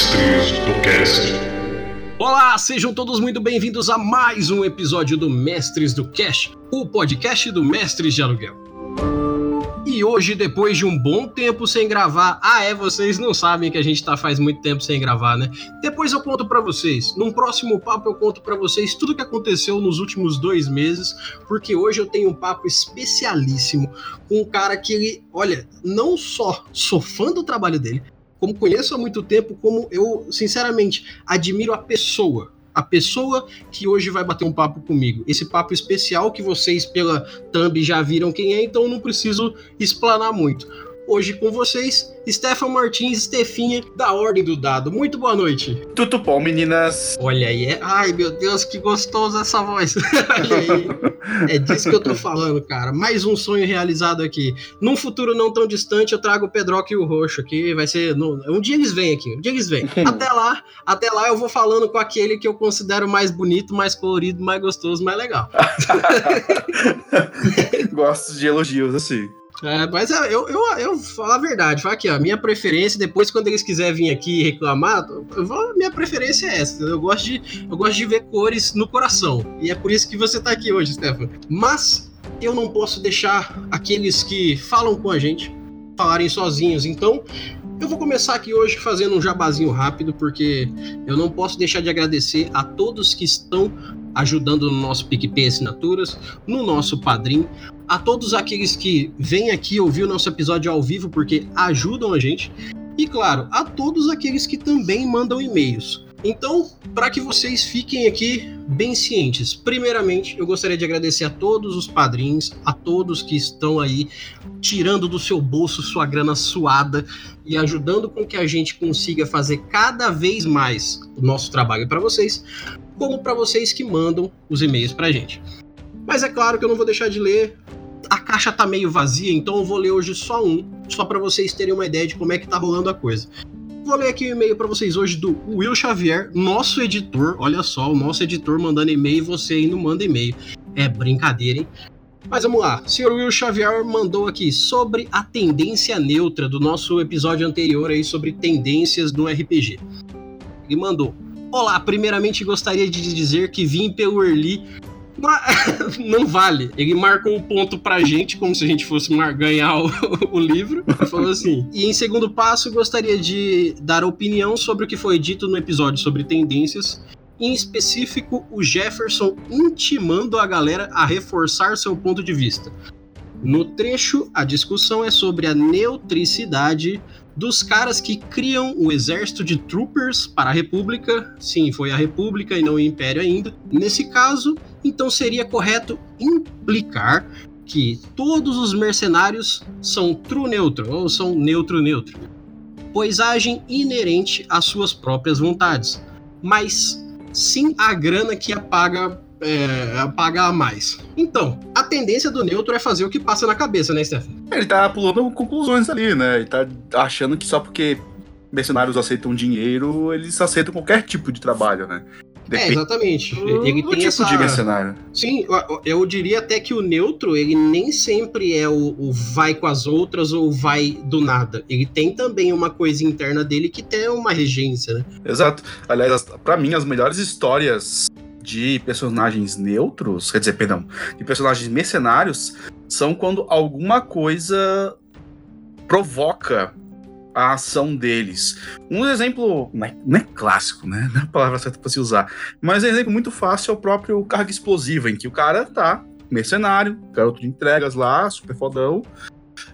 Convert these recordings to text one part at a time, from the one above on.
Mestres do Cast. Olá, sejam todos muito bem-vindos a mais um episódio do Mestres do Cash, o podcast do Mestres de Aluguel. E hoje, depois de um bom tempo sem gravar, ah é, vocês não sabem que a gente tá faz muito tempo sem gravar, né? Depois eu conto para vocês. Num próximo papo eu conto para vocês tudo que aconteceu nos últimos dois meses, porque hoje eu tenho um papo especialíssimo com um cara que ele, olha, não só sou fã do trabalho dele, como conheço há muito tempo, como eu, sinceramente, admiro a pessoa. A pessoa que hoje vai bater um papo comigo. Esse papo especial que vocês, pela thumb, já viram quem é, então não preciso explanar muito. Hoje com vocês, Stefan Martins, Stefinha, da Ordem do Dado. Muito boa noite. Tudo bom, meninas? Olha aí, é... ai meu Deus, que gostoso essa voz. É disso que eu tô falando, cara. Mais um sonho realizado aqui. Num futuro não tão distante, eu trago o Pedroca e o Roxo aqui. Vai ser. No... Um dia eles vêm aqui, um dia eles vêm. até lá, até lá eu vou falando com aquele que eu considero mais bonito, mais colorido, mais gostoso, mais legal. Gosto de elogios assim. É, mas é, eu, eu, eu falo a verdade, falo aqui, ó, minha preferência, depois quando eles quiserem vir aqui reclamar, eu minha preferência é essa. Eu gosto, de, eu gosto de ver cores no coração. E é por isso que você tá aqui hoje, Stefan. Mas eu não posso deixar aqueles que falam com a gente falarem sozinhos. Então, eu vou começar aqui hoje fazendo um jabazinho rápido, porque eu não posso deixar de agradecer a todos que estão ajudando no nosso PicPay Assinaturas, no nosso Padrim, a todos aqueles que vêm aqui ouvir o nosso episódio ao vivo porque ajudam a gente, e claro, a todos aqueles que também mandam e-mails. Então, para que vocês fiquem aqui bem cientes, primeiramente eu gostaria de agradecer a todos os padrinhos, a todos que estão aí tirando do seu bolso sua grana suada e ajudando com que a gente consiga fazer cada vez mais o nosso trabalho para vocês, como para vocês que mandam os e-mails para a gente. Mas é claro que eu não vou deixar de ler a caixa tá meio vazia, então eu vou ler hoje só um, só para vocês terem uma ideia de como é que tá rolando a coisa. Vou ler aqui o um e-mail para vocês hoje do Will Xavier, nosso editor. Olha só, o nosso editor mandando e-mail e você não manda e-mail. É brincadeira, hein? Mas vamos lá, o senhor Will Xavier mandou aqui sobre a tendência neutra do nosso episódio anterior aí sobre tendências no RPG. Ele mandou: Olá, primeiramente gostaria de dizer que vim pelo Early não vale. Ele marcou um ponto pra gente, como se a gente fosse ganhar o, o livro. Falou assim. E em segundo passo, gostaria de dar opinião sobre o que foi dito no episódio sobre tendências. Em específico, o Jefferson intimando a galera a reforçar seu ponto de vista. No trecho, a discussão é sobre a neutricidade dos caras que criam o exército de troopers para a República. Sim, foi a República e não o Império ainda. Nesse caso, então seria correto implicar que todos os mercenários são true neutro ou são neutro neutro, pois agem inerente às suas próprias vontades, mas sim a grana que apaga é, pagar mais. Então, a tendência do neutro é fazer o que passa na cabeça, né, Stefan? Ele tá pulando conclusões ali, né? Ele tá achando que só porque mercenários aceitam dinheiro, eles aceitam qualquer tipo de trabalho, né? Depende é, exatamente. Do, ele tem tipo essa... de mercenário. Sim, eu, eu, diria até que o neutro, ele nem sempre é o, o, vai com as outras ou vai do nada. Ele tem também uma coisa interna dele que tem uma regência, né? Exato. Aliás, para mim, as melhores histórias de personagens neutros, quer dizer, perdão, de personagens mercenários, são quando alguma coisa provoca a ação deles. Um exemplo, não é, não é clássico, né? Não é a palavra certa para se usar, mas um exemplo muito fácil é o próprio carga explosiva, em que o cara tá mercenário, garoto de entregas lá, super fodão,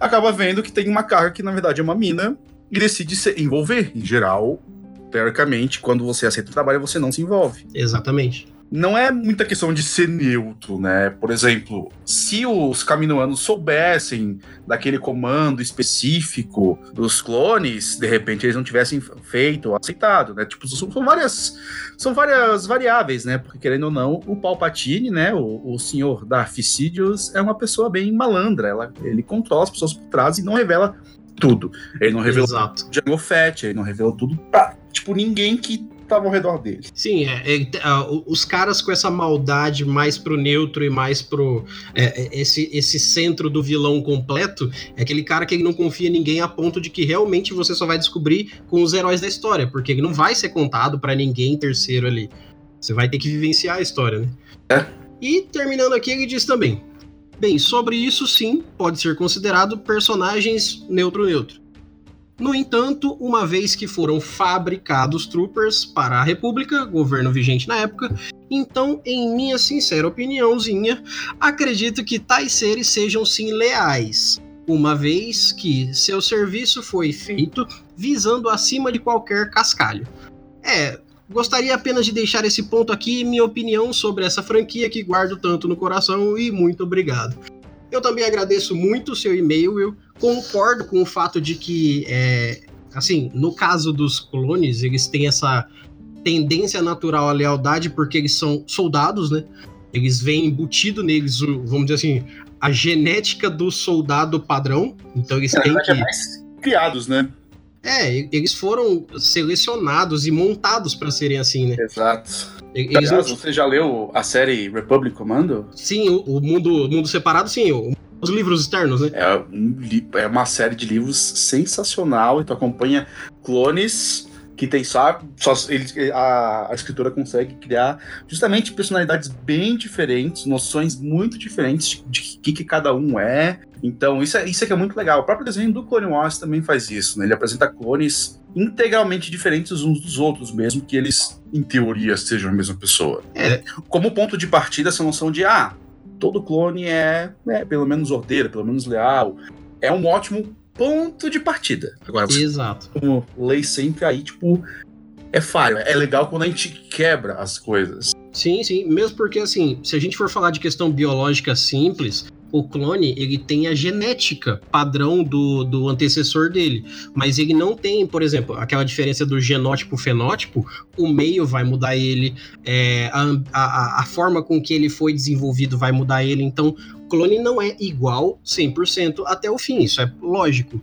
acaba vendo que tem uma carga que na verdade é uma mina e decide se envolver. Em geral, teoricamente, quando você aceita o trabalho, você não se envolve. Exatamente não é muita questão de ser neutro, né? Por exemplo, se os caminoanos soubessem daquele comando específico dos clones, de repente eles não tivessem feito, aceitado, né? Tipo, são, são várias são várias variáveis, né? Porque querendo ou não, o Palpatine, né, o, o senhor da Ficidius é uma pessoa bem malandra, ela, ele controla as pessoas por trás e não revela tudo. Ele não revelou Exato. Django Fett, ele não revelou tudo pra, tipo, ninguém que estavam ao redor dele. Sim, é, é, os caras com essa maldade mais pro neutro e mais pro é, é, esse, esse centro do vilão completo, é aquele cara que ele não confia em ninguém a ponto de que realmente você só vai descobrir com os heróis da história, porque ele não vai ser contado para ninguém terceiro ali. Você vai ter que vivenciar a história, né? É. E terminando aqui, ele diz também: Bem, sobre isso sim, pode ser considerado personagens neutro-neutro. No entanto, uma vez que foram fabricados troopers para a República, governo vigente na época, então, em minha sincera opiniãozinha, acredito que tais seres sejam sim leais, uma vez que seu serviço foi feito visando acima de qualquer cascalho. É, gostaria apenas de deixar esse ponto aqui minha opinião sobre essa franquia que guardo tanto no coração e muito obrigado. Eu também agradeço muito o seu e-mail, Will. Concordo com o fato de que, é, assim, no caso dos clones, eles têm essa tendência natural à lealdade porque eles são soldados, né? Eles vêm embutido neles, vamos dizer assim, a genética do soldado padrão. Então eles têm que. É mais criados, né? É, eles foram selecionados e montados para serem assim, né? Exato. Eles Aliás, não... Você já leu a série Republic Commando? Sim, o, o mundo, mundo separado, sim. O, os livros externos, né? É, um, é uma série de livros sensacional e tu acompanha clones que tem só, só ele, a, a escritora consegue criar justamente personalidades bem diferentes, noções muito diferentes de que, que cada um é. Então, isso é, isso é que é muito legal. O próprio desenho do Clone Wars também faz isso, né? Ele apresenta clones integralmente diferentes uns dos outros, mesmo que eles, em teoria, sejam a mesma pessoa. É, como ponto de partida, essa noção de, ah, todo clone é, é pelo menos ordeiro, pelo menos leal. É um ótimo ponto de partida. Agora, Exato. Como lei sempre aí, tipo, é falho. É legal quando a gente quebra as coisas. Sim, sim. Mesmo porque, assim, se a gente for falar de questão biológica simples, o clone ele tem a genética padrão do, do antecessor dele, mas ele não tem, por exemplo, aquela diferença do genótipo fenótipo. O meio vai mudar ele, é, a, a, a forma com que ele foi desenvolvido vai mudar ele. Então, clone não é igual 100% até o fim, isso é lógico.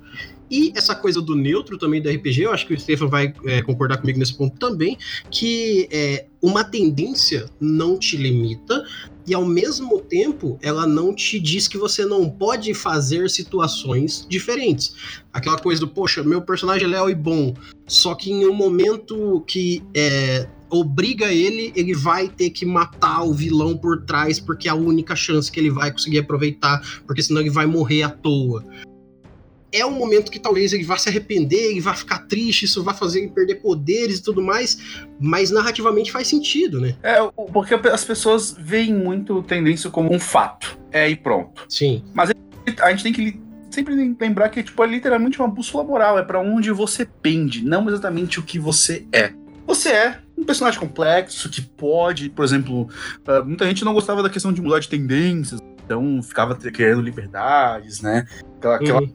E essa coisa do neutro também do RPG, eu acho que o Stefan vai é, concordar comigo nesse ponto também, que é, uma tendência não te limita, e ao mesmo tempo ela não te diz que você não pode fazer situações diferentes. Aquela coisa do, poxa, meu personagem é leal e bom, só que em um momento que é, obriga ele, ele vai ter que matar o vilão por trás, porque é a única chance que ele vai conseguir aproveitar, porque senão ele vai morrer à toa. É um momento que talvez ele vá se arrepender, ele vai ficar triste, isso vai fazer ele perder poderes e tudo mais, mas narrativamente faz sentido, né? É, porque as pessoas veem muito tendência como um fato. É e pronto. Sim. Mas a gente tem que sempre lembrar que tipo, é literalmente uma bússola moral, é para onde você pende, não exatamente o que você é. Você é um personagem complexo que pode, por exemplo, uh, muita gente não gostava da questão de mudar de tendências, então ficava querendo liberdades, né? Aquela, aquela uhum.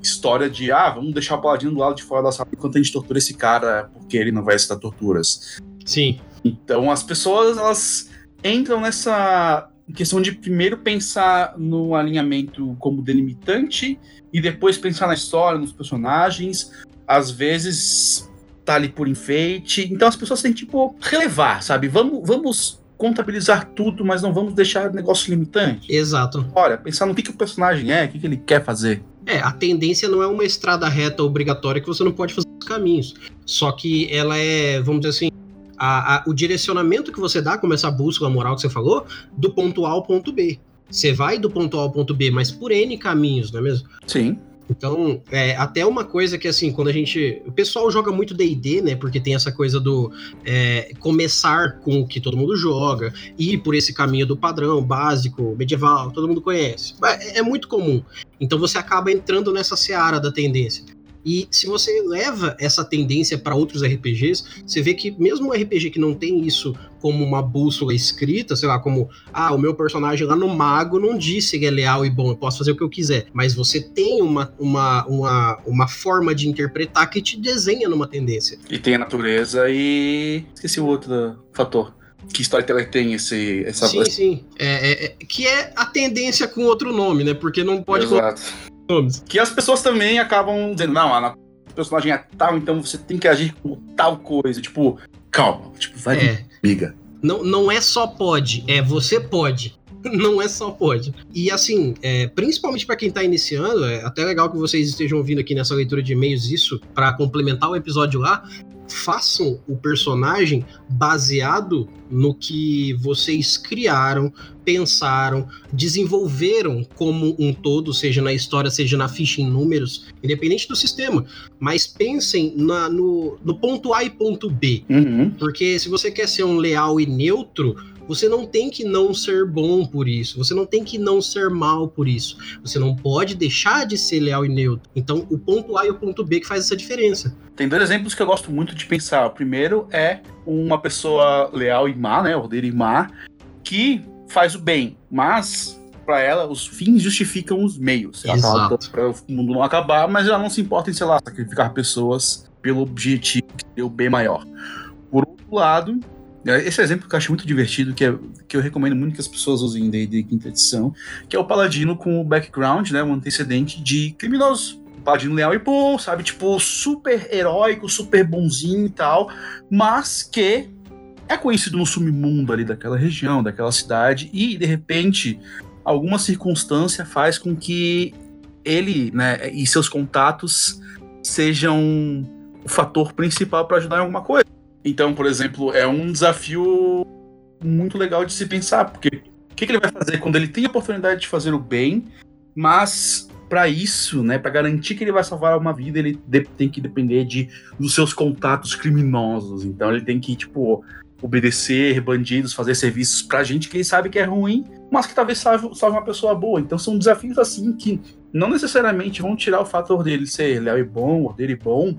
História de, ah, vamos deixar o paladino do lado de fora da sala enquanto a gente tortura esse cara porque ele não vai citar torturas. Sim. Então as pessoas, elas entram nessa questão de primeiro pensar no alinhamento como delimitante e depois pensar na história, nos personagens. Às vezes tá ali por enfeite. Então as pessoas têm que, tipo, relevar, sabe? Vamos, vamos contabilizar tudo, mas não vamos deixar negócio limitante. Exato. Olha, pensar no que, que o personagem é, o que, que ele quer fazer. É, a tendência não é uma estrada reta obrigatória que você não pode fazer os caminhos. Só que ela é, vamos dizer assim, a, a, o direcionamento que você dá, como essa bússola moral que você falou, do ponto A ao ponto B. Você vai do ponto A ao ponto B, mas por N caminhos, não é mesmo? Sim. Então, é, até uma coisa que, assim, quando a gente. O pessoal joga muito DD, né? Porque tem essa coisa do é, começar com o que todo mundo joga, ir por esse caminho do padrão, básico, medieval, todo mundo conhece. É, é muito comum. Então você acaba entrando nessa seara da tendência. E se você leva essa tendência para outros RPGs, você vê que mesmo um RPG que não tem isso como uma bússola escrita, sei lá, como ah, o meu personagem lá no mago não disse que é leal e bom, eu posso fazer o que eu quiser, mas você tem uma, uma, uma, uma forma de interpretar que te desenha numa tendência. E tem a natureza e esqueci o outro fator. Que storyteller tem esse essa sim sim. É, é, é, que é a tendência com outro nome né? Porque não pode Exato nomes. Que as pessoas também acabam dizendo, não, a o personagem é tal, então você tem que agir como tal coisa. Tipo, calma, tipo, vai, é. amiga. Não, não é só pode, é você pode. não é só pode. E assim, é, principalmente para quem tá iniciando, é até legal que vocês estejam ouvindo aqui nessa leitura de e-mails isso para complementar o episódio lá. Façam o personagem baseado no que vocês criaram, pensaram, desenvolveram como um todo, seja na história, seja na ficha em números, independente do sistema. Mas pensem na, no, no ponto A e ponto B. Uhum. Porque se você quer ser um leal e neutro, você não tem que não ser bom por isso. Você não tem que não ser mal por isso. Você não pode deixar de ser leal e neutro. Então, o ponto A e o ponto B que faz essa diferença. Tem dois exemplos que eu gosto muito de pensar. O primeiro é uma pessoa leal e má, né? Ordeira e má, que faz o bem, mas para ela os fins justificam os meios. Para o mundo não acabar, mas ela não se importa em, sei lá, sacrificar pessoas pelo objetivo que é o bem maior. Por outro lado, esse é exemplo que eu acho muito divertido, que, é, que eu recomendo muito que as pessoas usem em D&D quinta edição, que é o paladino com o background, né, antecedente de criminoso. Paladino leal e bom, sabe? Tipo, super heróico, super bonzinho e tal, mas que é conhecido no submundo ali daquela região, daquela cidade, e de repente alguma circunstância faz com que ele né, e seus contatos sejam o fator principal para ajudar em alguma coisa. Então, por exemplo, é um desafio muito legal de se pensar, porque o que, que ele vai fazer quando ele tem a oportunidade de fazer o bem, mas para isso, né, para garantir que ele vai salvar uma vida, ele tem que depender de dos seus contatos criminosos. Então ele tem que tipo obedecer bandidos, fazer serviços pra gente que ele sabe que é ruim, mas que talvez salve, salve uma pessoa boa. Então são desafios assim que não necessariamente vão tirar o fator dele ser leal e bom, ordeiro e bom,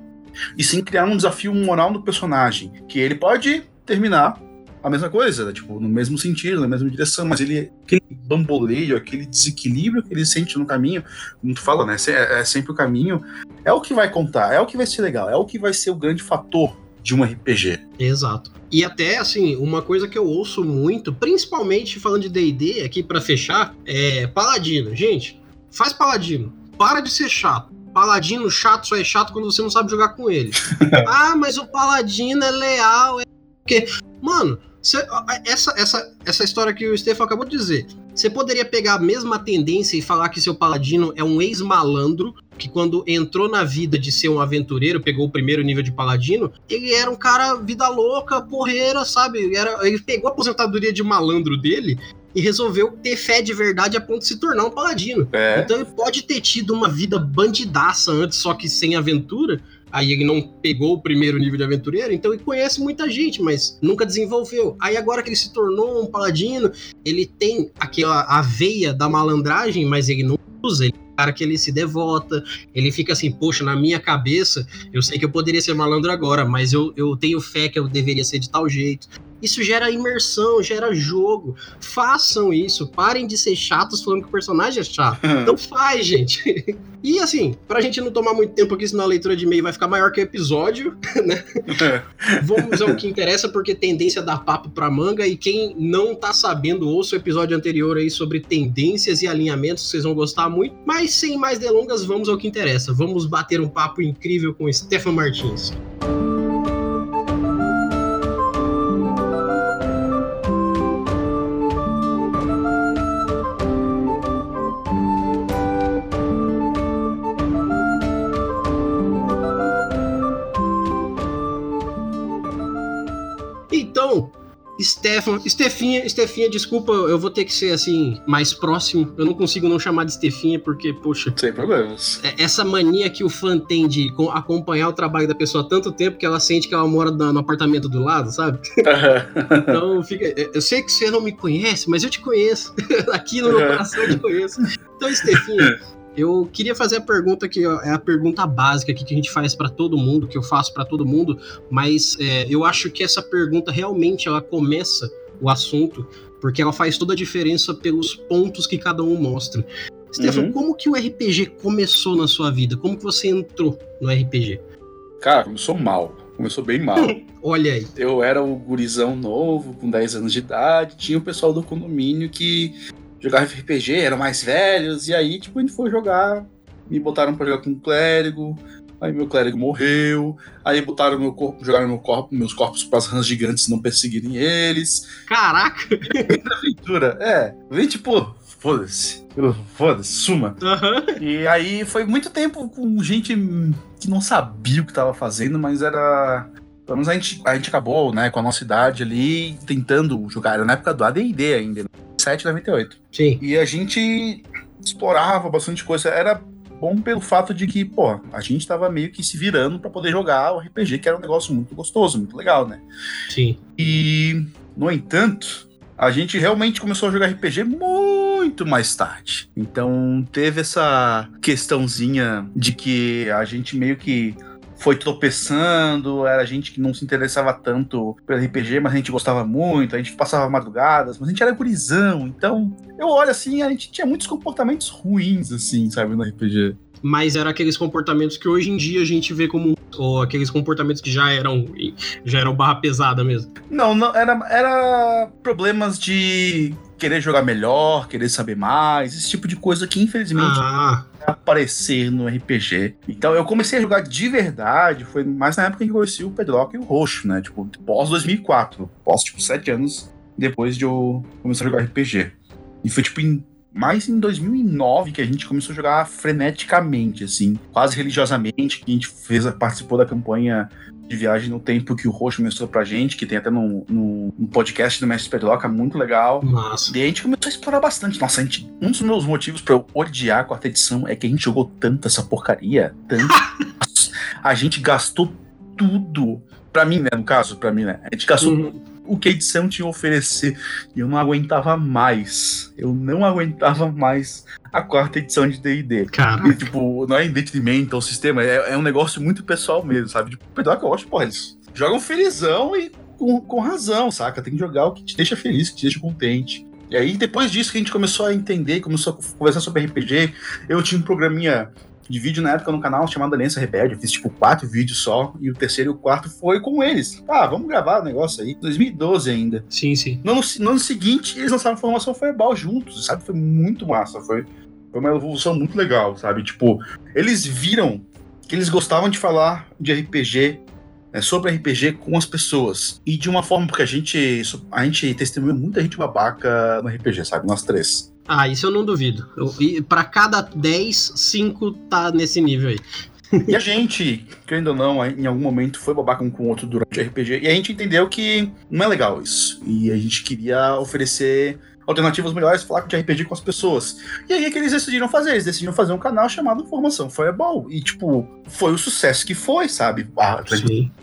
e sim criar um desafio moral no personagem, que ele pode terminar a mesma coisa, né? tipo, no mesmo sentido, na mesma direção, mas ele, aquele bamboleio, aquele desequilíbrio que ele sente no caminho, como tu fala, né, é, é sempre o caminho, é o que vai contar, é o que vai ser legal, é o que vai ser o grande fator de um RPG. Exato. E até, assim, uma coisa que eu ouço muito, principalmente falando de D&D, aqui para fechar, é Paladino. Gente, faz Paladino. Para de ser chato. Paladino chato só é chato quando você não sabe jogar com ele. ah, mas o Paladino é leal, é porque, mano, cê, essa, essa, essa história que o Stefan acabou de dizer, você poderia pegar a mesma tendência e falar que seu paladino é um ex-malandro que quando entrou na vida de ser um aventureiro, pegou o primeiro nível de paladino, ele era um cara vida louca, porreira, sabe? Era, ele pegou a aposentadoria de malandro dele e resolveu ter fé de verdade a ponto de se tornar um paladino. É. Então ele pode ter tido uma vida bandidaça antes, só que sem aventura. Aí ele não pegou o primeiro nível de aventureiro, então ele conhece muita gente, mas nunca desenvolveu. Aí agora que ele se tornou um paladino, ele tem aquela a veia da malandragem, mas ele não usa, ele cara que ele se devota, ele fica assim, poxa, na minha cabeça, eu sei que eu poderia ser malandro agora, mas eu, eu tenho fé que eu deveria ser de tal jeito. Isso gera imersão, gera jogo. Façam isso. Parem de ser chatos falando que o personagem é chato. Então faz, gente. E assim, pra gente não tomar muito tempo aqui, senão a leitura de e-mail vai ficar maior que o episódio, né? É. Vamos ao que interessa, porque tendência dá papo pra manga. E quem não tá sabendo, ouça o episódio anterior aí sobre tendências e alinhamentos, vocês vão gostar muito. Mas sem mais delongas, vamos ao que interessa. Vamos bater um papo incrível com Stefan Martins. Stefan, Stefinha, Stefinha, desculpa, eu vou ter que ser assim, mais próximo. Eu não consigo não chamar de Stefinha, porque, poxa. Sem problemas. É, essa mania que o fã tem de acompanhar o trabalho da pessoa há tanto tempo que ela sente que ela mora no apartamento do lado, sabe? então, fica. Eu sei que você não me conhece, mas eu te conheço. Aqui no meu coração eu te conheço. Então, Stefinha. Eu queria fazer a pergunta que é a pergunta básica que a gente faz para todo mundo, que eu faço para todo mundo, mas é, eu acho que essa pergunta realmente ela começa o assunto, porque ela faz toda a diferença pelos pontos que cada um mostra. Stefan, uhum. como que o RPG começou na sua vida? Como que você entrou no RPG? Cara, começou mal. Começou bem mal. Olha aí. Eu era o gurizão novo, com 10 anos de idade. Tinha o pessoal do condomínio que jogava RPG, eram mais velhos, e aí, tipo, a gente foi jogar, me botaram pra jogar com um clérigo, aí meu clérigo morreu, aí botaram meu corpo, jogaram meu corpo, meus corpos para as rãs gigantes não perseguirem eles. Caraca! aventura, é. Vem tipo, foda-se. Foda-se, suma. Uhum. E aí foi muito tempo com gente que não sabia o que tava fazendo, mas era. Pelo menos a gente, a gente acabou, né, com a nossa idade ali, tentando jogar. Era na época do ADD ainda, 97, 98. Sim. E a gente explorava bastante coisa. Era bom pelo fato de que, pô, a gente tava meio que se virando para poder jogar o RPG, que era um negócio muito gostoso, muito legal, né? Sim. E, no entanto, a gente realmente começou a jogar RPG muito mais tarde. Então teve essa questãozinha de que a gente meio que foi tropeçando, era gente que não se interessava tanto pelo RPG, mas a gente gostava muito, a gente passava madrugadas, mas a gente era gurizão, então eu olho assim, a gente tinha muitos comportamentos ruins, assim, sabe, no RPG. Mas eram aqueles comportamentos que hoje em dia a gente vê como. Ou aqueles comportamentos que já eram. Já eram barra pesada mesmo. Não, não era, era problemas de querer jogar melhor, querer saber mais, esse tipo de coisa que infelizmente Ah, aparecer no RPG. Então eu comecei a jogar de verdade, foi mais na época que eu conheci o Pedrock e o Roxo, né? Tipo, pós 2004, pós tipo sete anos depois de eu começar a jogar RPG. E foi tipo em mais em 2009 que a gente começou a jogar freneticamente, assim, quase religiosamente, que a gente fez, participou da campanha de viagem no tempo que o Roxo mostrou pra gente, que tem até no, no, no podcast do Mestre Pedroca, muito legal. massa. E aí a gente começou a explorar bastante. Nossa, a gente, um dos meus motivos pra eu odiar a quarta edição é que a gente jogou tanto essa porcaria, tanto. a gente gastou tudo. Pra mim, né? No caso, pra mim, né? A gente gastou Uhum. O que a edição tinha a oferecer. E eu não aguentava mais. Eu não aguentava mais a quarta edição de D&D. Cara, E, tipo, não é em detrimento ao sistema, é, é um negócio muito pessoal mesmo, sabe? Tipo, o Pedroca, eu acho, porra, eles jogam felizão e com, com razão, saca? Tem que jogar o que te deixa feliz, que te deixa contente. E aí, depois disso que a gente começou a entender, começou a conversar sobre RPG, eu tinha um programinha de vídeo na época no canal chamado Aliança Rebelde. Eu fiz tipo quatro vídeos só, e o terceiro e o quarto foi com eles. Ah, vamos gravar o negócio aí. 2012 ainda. sim, sim. No ano, no ano seguinte, eles lançaram a formação Fireball juntos, sabe? Foi muito massa. Foi, foi uma evolução muito legal, sabe? Tipo, eles viram que eles gostavam de falar de RPG, né, sobre RPG com as pessoas. E de uma forma, porque a gente, a gente testemunhou muita gente babaca no RPG, sabe? Nós três. Ah, isso eu não duvido. E pra cada 10, 5 tá nesse nível aí. E a gente, querendo ou não, em algum momento foi babaca um com o outro durante o RPG. E a gente entendeu que não é legal isso. E a gente queria oferecer alternativas melhores, falar de RPG com as pessoas. E aí é que eles decidiram fazer. Eles decidiram fazer um canal chamado Formação Fireball. E, tipo, foi o sucesso que foi, sabe? Ah,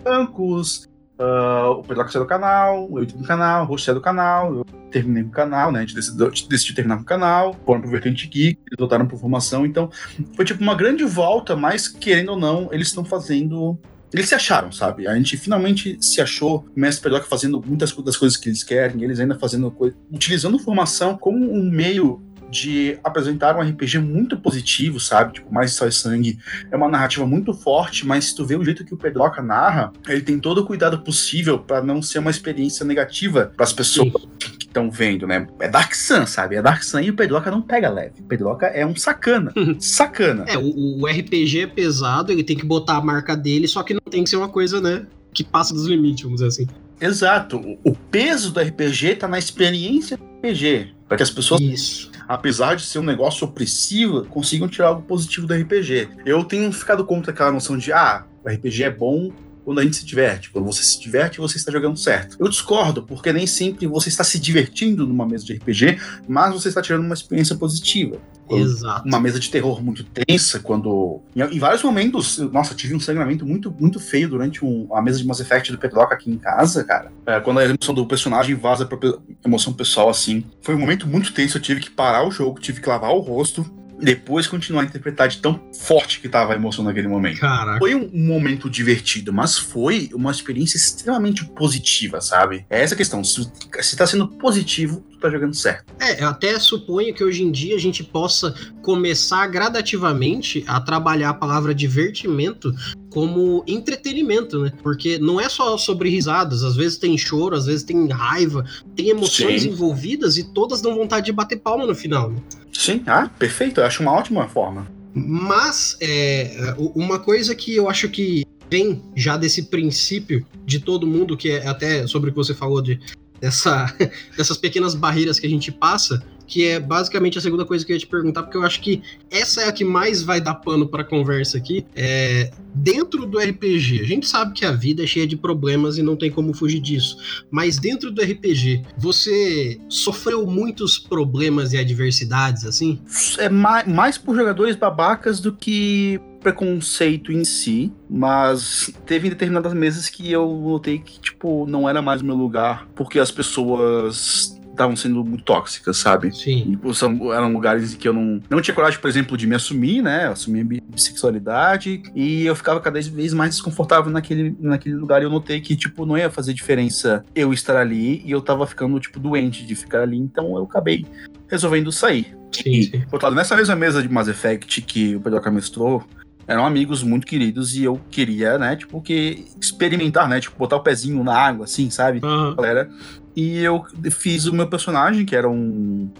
bancos, ah, o Pedro saiu do canal, eu tive no canal, o Roxo saiu do canal, eu terminei com o canal, né? A gente decidiu, decidiu terminar com o canal, foram pro Vertente Geek, eles voltaram pro formação, então foi tipo uma grande volta, mas querendo ou não, eles estão fazendo. Eles se acharam, sabe? A gente finalmente se achou, o Mestre Pedroca fazendo muitas das coisas que eles querem, eles ainda fazendo coisa, utilizando formação como um meio de apresentar um RPG muito positivo, sabe? Tipo, mais só e sangue. É uma narrativa muito forte, mas se tu vê o jeito que o Pedroca narra, ele tem todo o cuidado possível para não ser uma experiência negativa para as pessoas que estão vendo, né? É Dark Sun, sabe? É Dark Sun e o Pedroca não pega leve. O Pedroca é um sacana. sacana. É, o, o RPG é pesado, ele tem que botar a marca dele, só que não tem que ser uma coisa, né? Que passa dos limites, vamos dizer assim. Exato. O- O peso do RPG tá na experiência do RPG. Para que as pessoas Isso. Apesar de ser um negócio opressivo, consigam tirar algo positivo do RPG. Eu tenho ficado contra aquela noção de, ah, o RPG é bom quando a gente se diverte. Quando você se diverte, você está jogando certo. Eu discordo, porque nem sempre você está se divertindo numa mesa de RPG, mas você está tirando uma experiência positiva. Exato. uma mesa de terror muito tensa, quando. Em, vários momentos, nossa, tive um sangramento muito, muito feio durante um- a mesa de Mass Effect do Pedroca aqui em casa, cara. É, quando a emoção do personagem vaza pra emoção pessoal, assim. Foi um momento muito tenso, eu tive que parar o jogo, tive que lavar o rosto. Depois continuar a interpretar de tão forte que tava a emoção naquele momento. Caraca. Foi um momento divertido, mas foi uma experiência extremamente positiva, sabe? É essa a questão. Se, se tá sendo positivo, tá jogando certo. É, eu até suponho que hoje em dia a gente possa começar gradativamente a trabalhar a palavra divertimento como entretenimento, né? Porque não é só sobre risadas, às vezes tem choro, às vezes tem raiva, tem emoções Sim. envolvidas e todas dão vontade de bater palma no final, né? Sim, ah, perfeito. Eu acho uma ótima forma. Mas é, uma coisa que eu acho que vem já desse princípio de todo mundo, que é até sobre o que você falou de dessa, dessas pequenas barreiras que a gente passa, que é basicamente a segunda coisa que eu ia te perguntar, porque eu acho que essa é a que mais vai dar pano para conversa aqui. É, dentro do RPG, a gente sabe que a vida é cheia de problemas e não tem como fugir disso, mas dentro do RPG, você sofreu muitos problemas e adversidades, assim? É mais, mais por jogadores babacas do que preconceito em si, mas teve determinadas mesas que eu notei que, tipo, não era mais o meu lugar, porque as pessoas estavam sendo muito tóxicas, sabe? Sim. E, são, eram lugares que eu não, não tinha coragem, por exemplo, de me assumir, né? Assumir a bissexualidade. E eu ficava cada vez mais desconfortável naquele, naquele lugar. E eu notei que, tipo, não ia fazer diferença eu estar ali. E eu tava ficando, tipo, doente de ficar ali. Então eu acabei resolvendo sair. Sim, e, sim. por nessa mesma mesa de Mass Effect que o Pedro mestrou, eram amigos muito queridos e eu queria, né, tipo, que experimentar, né, tipo, botar o pezinho na água, assim, sabe? Uhum. Galera. E eu fiz o meu personagem, que era um,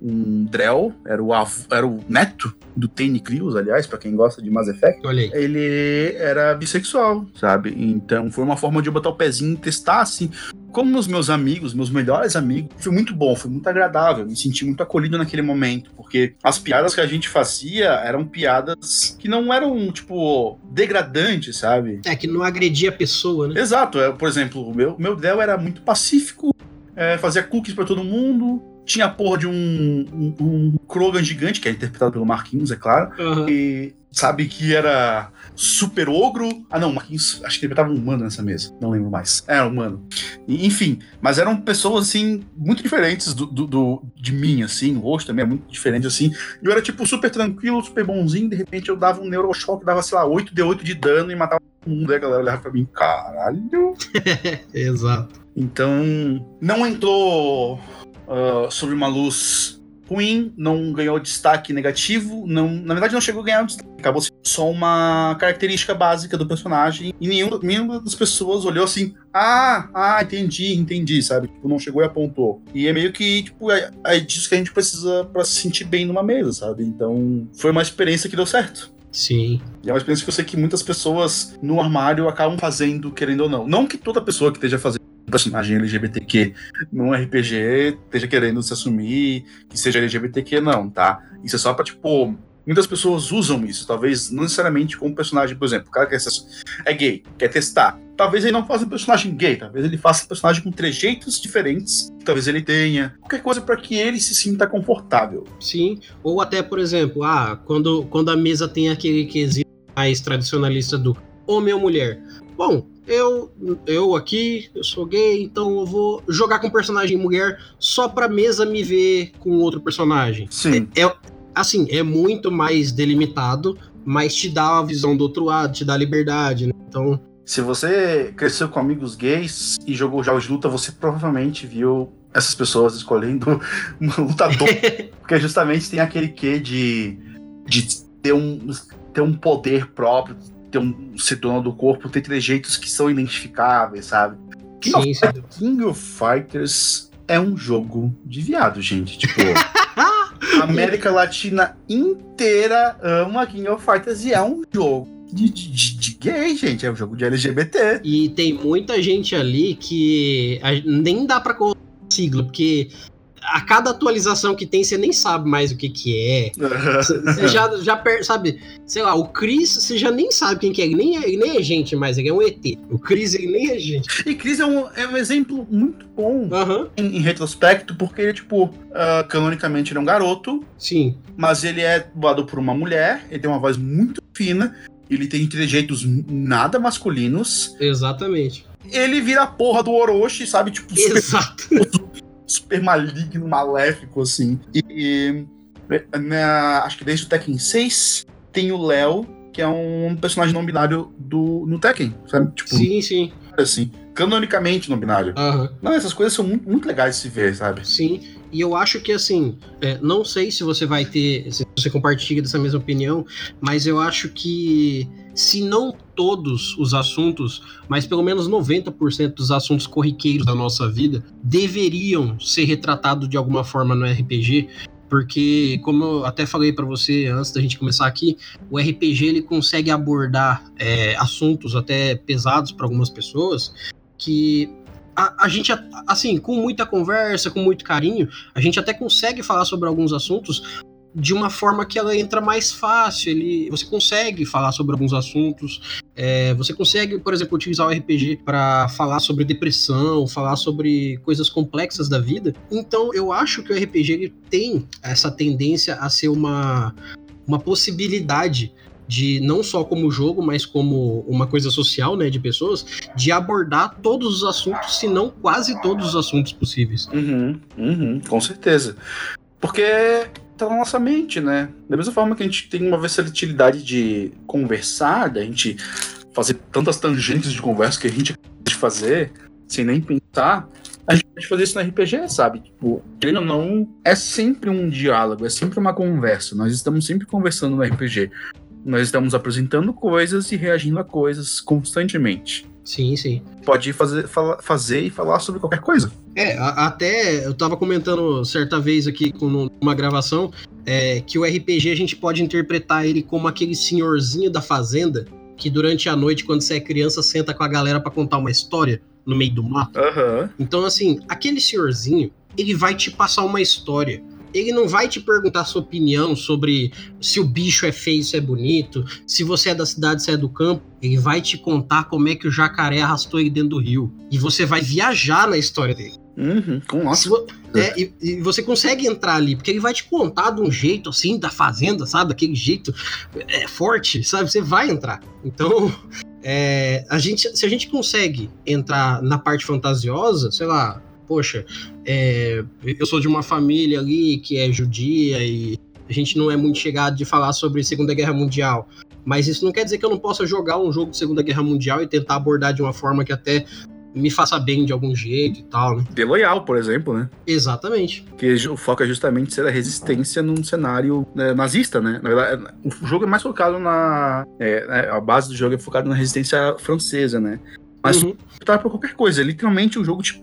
um Drell, era o, era o neto do Tane Krios, aliás, para quem gosta de Mass Effect. Olha aí. Ele era bissexual, sabe? Então foi uma forma de eu botar o pezinho e testar, assim, como os meus amigos, meus melhores amigos, foi muito bom, foi muito agradável, me senti muito acolhido naquele momento, porque as piadas que a gente fazia eram piadas que não eram, tipo, degradantes, sabe? É, que não agredia a pessoa, né? Exato, é, por exemplo, o meu, meu Del era muito pacífico, é, fazia cookies para todo mundo, tinha a porra de um, um, um Krogan gigante, que é interpretado pelo Marquinhos, é claro, uhum. e sabe que era super ogro. Ah, não, Marquinhos, acho que ele tava um humano nessa mesa. Não lembro mais. Era um humano. E, enfim, mas eram pessoas, assim, muito diferentes do, do, do, de mim, assim. O rosto também é muito diferente, assim. Eu era, tipo, super tranquilo, super bonzinho. De repente eu dava um neuroshock, dava, sei lá, 8 de 8 de dano e matava todo mundo. Aí a galera olhava pra mim, caralho. Exato. Então, não entrou uh, sobre uma luz ruim, não ganhou destaque negativo, não, na verdade não chegou a ganhar destaque, acabou sendo só uma característica básica do personagem e nenhuma, nenhuma das pessoas olhou assim, ah, ah, entendi, entendi, sabe? Tipo, não chegou e apontou. E é meio que, tipo, é, é disso que a gente precisa para se sentir bem numa mesa, sabe? Então, foi uma experiência que deu certo. Sim. E é uma experiência que eu sei que muitas pessoas no armário acabam fazendo, querendo ou não. Não que toda pessoa que esteja fazendo personagem LGBTQ num RPG esteja querendo se assumir que seja LGBTQ, não, tá? Isso é só pra, tipo, muitas pessoas usam isso, talvez não necessariamente como personagem, por exemplo, o cara que é gay, quer testar. Talvez ele não faça um personagem gay, talvez ele faça um personagem com trejeitos diferentes, talvez ele tenha qualquer coisa para que ele se sinta confortável. Sim, ou até, por exemplo, ah, quando, quando a mesa tem aquele quesito mais tradicionalista do homem ou mulher. Bom, eu, eu aqui, eu sou gay, então eu vou jogar com personagem mulher só pra mesa me ver com outro personagem. Sim. É, é, assim, é muito mais delimitado, mas te dá a visão do outro lado, te dá liberdade, né? Então. Se você cresceu com amigos gays e jogou jogos de luta, você provavelmente viu essas pessoas escolhendo um lutador. porque justamente tem aquele quê de, de ter, um, ter um poder próprio, ter um dono do corpo, ter trejeitos que são identificáveis, sabe? King, Sim, of, King of Fighters é um jogo de viado, gente. Tipo, a América Latina inteira ama King of Fighters e é um jogo de, de, de, gay, gente. É um jogo de LGBT. E tem muita gente ali que nem dá pra colocar sigla, porque a cada atualização que tem, você nem sabe mais o que que é. Você já, já sabe, sei lá, o Chris, você já nem sabe quem que é. Ele nem é, ele nem é gente mais, ele é um ET. O Chris, ele nem é gente. E Chris é um, é um exemplo muito bom uhum. em, em, retrospecto, porque ele, tipo, uh, canonicamente ele é um garoto. Sim. Mas ele é dublado por uma mulher, ele tem uma voz muito fina, ele tem trejeitos nada masculinos. Exatamente. Ele vira a porra do Orochi, sabe? Tipo, Exato. Super maligno, maléfico, assim. E, e na, acho que desde o Tekken 6 tem o Léo, que é um personagem não binário do, no Tekken, sabe? Tipo, sim, sim. Assim, canonicamente não binário. Uhum. Não, essas coisas são muito, muito legais de se ver, sabe? Sim, e eu acho que assim, é, não sei se você vai ter, se você compartilha dessa mesma opinião, mas eu acho que se não todos os assuntos, mas pelo menos 90% dos assuntos corriqueiros da nossa vida deveriam ser retratados de alguma forma no RPG, porque como eu até falei para você antes da gente começar aqui, o RPG ele consegue abordar é, assuntos até pesados para algumas pessoas que a, a, gente, assim, com muita conversa, com muito carinho, a gente até consegue falar sobre alguns assuntos de uma forma que ela entra mais fácil. Ele, você consegue falar sobre alguns assuntos. É, você consegue, por exemplo, utilizar o RPG para falar sobre depressão, falar sobre coisas complexas da vida. Então, eu acho que o RPG ele tem essa tendência a ser uma, uma possibilidade de não só como jogo, mas como uma coisa social, né, de pessoas, de abordar todos os assuntos, se não quase todos os assuntos possíveis. Uhum, uhum, com certeza. Porque tá na nossa mente, né? Da mesma forma que a gente tem uma versatilidade de conversar, da gente fazer tantas tangentes de conversa que a gente pode fazer sem nem pensar, a gente pode fazer isso no RPG, sabe? Tipo, ou não, é sempre um diálogo, é sempre uma conversa. Nós estamos sempre conversando no RPG. Nós estamos apresentando coisas e reagindo a coisas constantemente. Sim, sim. Pode fazer, fala, fazer e falar sobre qualquer coisa. É, a, até eu tava comentando certa vez aqui com uma gravação é, que o RPG a gente pode interpretar ele como aquele senhorzinho da fazenda que durante a noite, quando você é criança, senta com a galera para contar uma história no meio do mato. Uhum. Então, assim, aquele senhorzinho, ele vai te passar uma história ele não vai te perguntar sua opinião sobre se o bicho é feio, se é bonito, se você é da cidade, se é do campo. Ele vai te contar como é que o jacaré arrastou ele dentro do rio. E você vai viajar na história dele. Uhum, com nossa. É, e, e, você consegue entrar ali, porque ele vai te contar de um jeito assim, da fazenda, sabe? Daquele jeito é, forte, sabe? Você vai entrar. Então, é, a gente, se a gente consegue entrar na parte fantasiosa, sei lá, poxa, é, eu sou de uma família ali que é judia e a gente não é muito chegado de falar sobre Segunda Guerra Mundial. Mas isso não quer dizer que eu não possa jogar um jogo de Segunda Guerra Mundial e tentar abordar de uma forma que até me faça bem de algum jeito e tal, né? The Loyal, por exemplo, né? Exatamente. Que o foco é justamente ser a resistência num cenário né, nazista, né? Na verdade, o jogo é mais focado na... É, né, a base do jogo é focado na resistência francesa, né? Mas uhum. tá por qualquer coisa. Literalmente o jogo te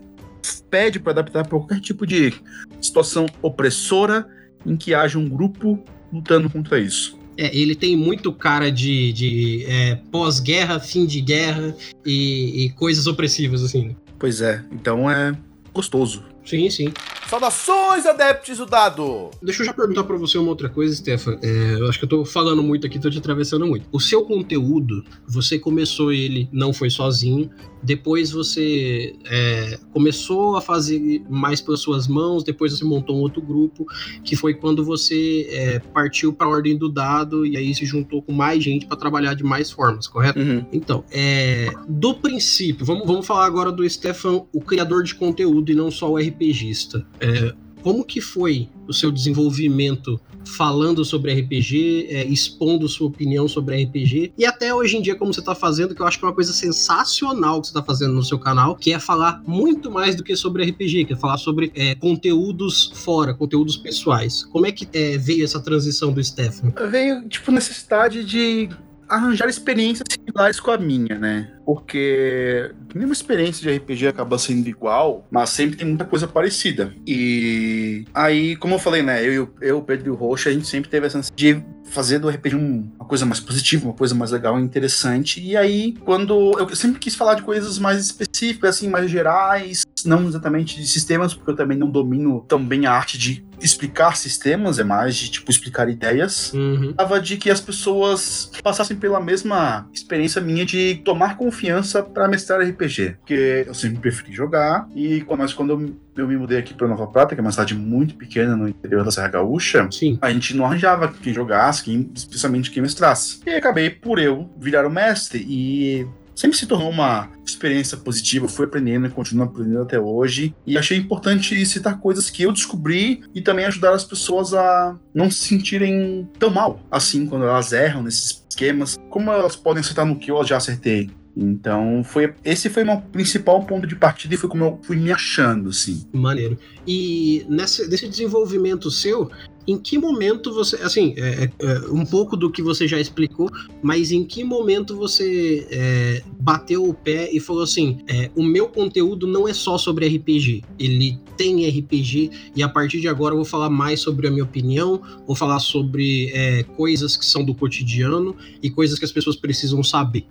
pede para adaptar para qualquer tipo de situação opressora em que haja um grupo lutando contra isso. É, ele tem muito cara de, de é, pós-guerra, fim de guerra e, e coisas opressivas, assim. Pois é, então é gostoso. Sim, sim. Saudações, adeptos do dado! Deixa eu já perguntar para você uma outra coisa, Stefan. É, eu acho que eu tô falando muito aqui, tô te atravessando muito. O seu conteúdo, você começou ele, não foi sozinho. Depois você é, começou a fazer mais pelas suas mãos, depois você montou um outro grupo, que foi quando você é, partiu para a ordem do dado e aí se juntou com mais gente para trabalhar de mais formas, correto? Uhum. Então, é, do princípio, vamos, vamos falar agora do Stefan, o criador de conteúdo e não só o RPGista. É, como que foi o seu desenvolvimento falando sobre RPG, é, expondo sua opinião sobre RPG e até hoje em dia como você está fazendo, que eu acho que é uma coisa sensacional que você está fazendo no seu canal, que é falar muito mais do que sobre RPG, que é falar sobre é, conteúdos fora, conteúdos pessoais. Como é que é, veio essa transição do Stefan? Veio, tipo, necessidade de arranjar experiências similares com a minha, né? Porque nenhuma experiência de RPG acaba sendo igual, mas sempre tem muita coisa parecida. E aí, como eu falei, né? Eu, eu Pedro e o Rocha, a gente sempre teve essa de fazer do RPG uma coisa mais positiva, uma coisa mais legal e interessante. E aí, quando eu sempre quis falar de coisas mais específicas, assim, mais gerais, não exatamente de sistemas, porque eu também não domino tão bem a arte de explicar sistemas, é mais de tipo explicar ideias. Uhum. Tava de que as pessoas passassem pela mesma experiência minha de tomar confiança para mestrar RPG, porque eu sempre preferi jogar e mas quando eu, eu me mudei aqui para Nova Prata, que é uma cidade muito pequena no interior da Serra Gaúcha, Sim. a gente não arranjava quem jogasse, quem, especialmente quem mestrasse. E acabei por eu virar o mestre e sempre se tornou uma experiência positiva, fui aprendendo e continuo aprendendo até hoje. E achei importante citar coisas que eu descobri e também ajudar as pessoas a não se sentirem tão mal assim quando elas erram nesses esquemas. Como elas podem acertar no que eu já acertei? Então, foi esse foi meu principal ponto de partida e foi como eu fui me achando, assim. Maneiro. E nesse, nesse desenvolvimento seu, em que momento você. Assim, é, é, é, um pouco do que você já explicou, mas em que momento você é, bateu o pé e falou assim: é, o meu conteúdo não é só sobre RPG, ele tem RPG, e a partir de agora eu vou falar mais sobre a minha opinião, vou falar sobre é, coisas que são do cotidiano e coisas que as pessoas precisam saber.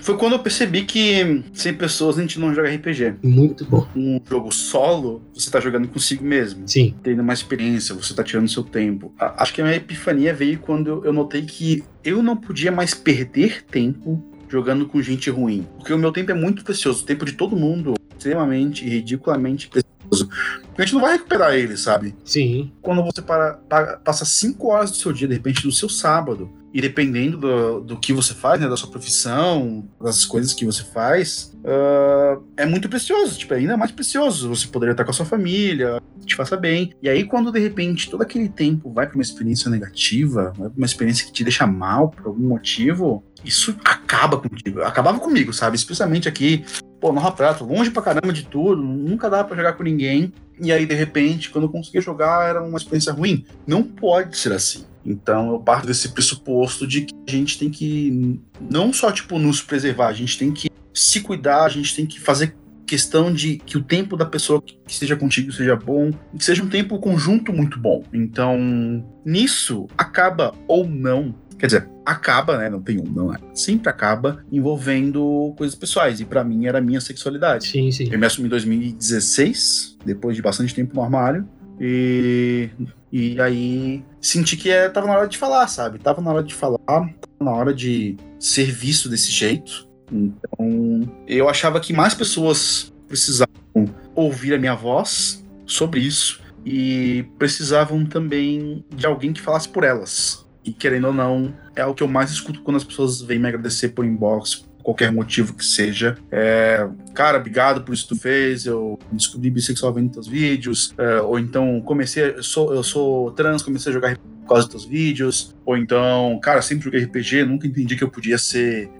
Foi quando eu percebi que sem pessoas a gente não joga RPG. Muito bom. Um jogo solo, você tá jogando consigo mesmo. Sim. Tendo uma experiência, você tá tirando seu tempo. A, acho que a minha epifania veio quando eu notei que eu não podia mais perder tempo jogando com gente ruim. Porque o meu tempo é muito precioso. O tempo de todo mundo é extremamente, ridiculamente precioso. Porque a gente não vai recuperar ele, sabe? Sim. Quando você para, para, passa cinco horas do seu dia, de repente, do seu sábado, e dependendo do, do que você faz, né, da sua profissão, das coisas que você faz, uh, é muito precioso, tipo, é ainda mais precioso. Você poderia estar com a sua família, te faça bem. E aí, quando de repente todo aquele tempo vai para uma experiência negativa, vai uma experiência que te deixa mal por algum motivo, isso acaba contigo. Acabava comigo, sabe? Especialmente aqui, pô, Nova Prata, longe pra caramba de tudo, nunca dá para jogar com ninguém. E aí, de repente, quando eu conseguia jogar, era uma experiência ruim. Não pode ser assim. Então eu parto desse pressuposto de que a gente tem que não só tipo nos preservar, a gente tem que se cuidar, a gente tem que fazer questão de que o tempo da pessoa que esteja contigo seja bom, que seja um tempo conjunto muito bom. Então, nisso acaba ou não, quer dizer, acaba, né, não tem um, não é, sempre acaba envolvendo coisas pessoais e para mim era a minha sexualidade. Sim, sim. Eu me assumi em 2016, depois de bastante tempo no armário, e, e aí senti que é, tava na hora de falar, sabe? Tava na hora de falar, tava na hora de ser visto desse jeito. Então, eu achava que mais pessoas precisavam ouvir a minha voz sobre isso e precisavam também de alguém que falasse por elas. E querendo ou não, é o que eu mais escuto quando as pessoas vêm me agradecer por inbox, qualquer motivo que seja. É, cara, obrigado por isso que tu fez, eu descobri bissexual vendo teus vídeos, é, ou então comecei, eu sou, eu sou trans, comecei a jogar por causa dos teus vídeos, ou então, cara, sempre joguei RPG, nunca entendi que eu podia ser,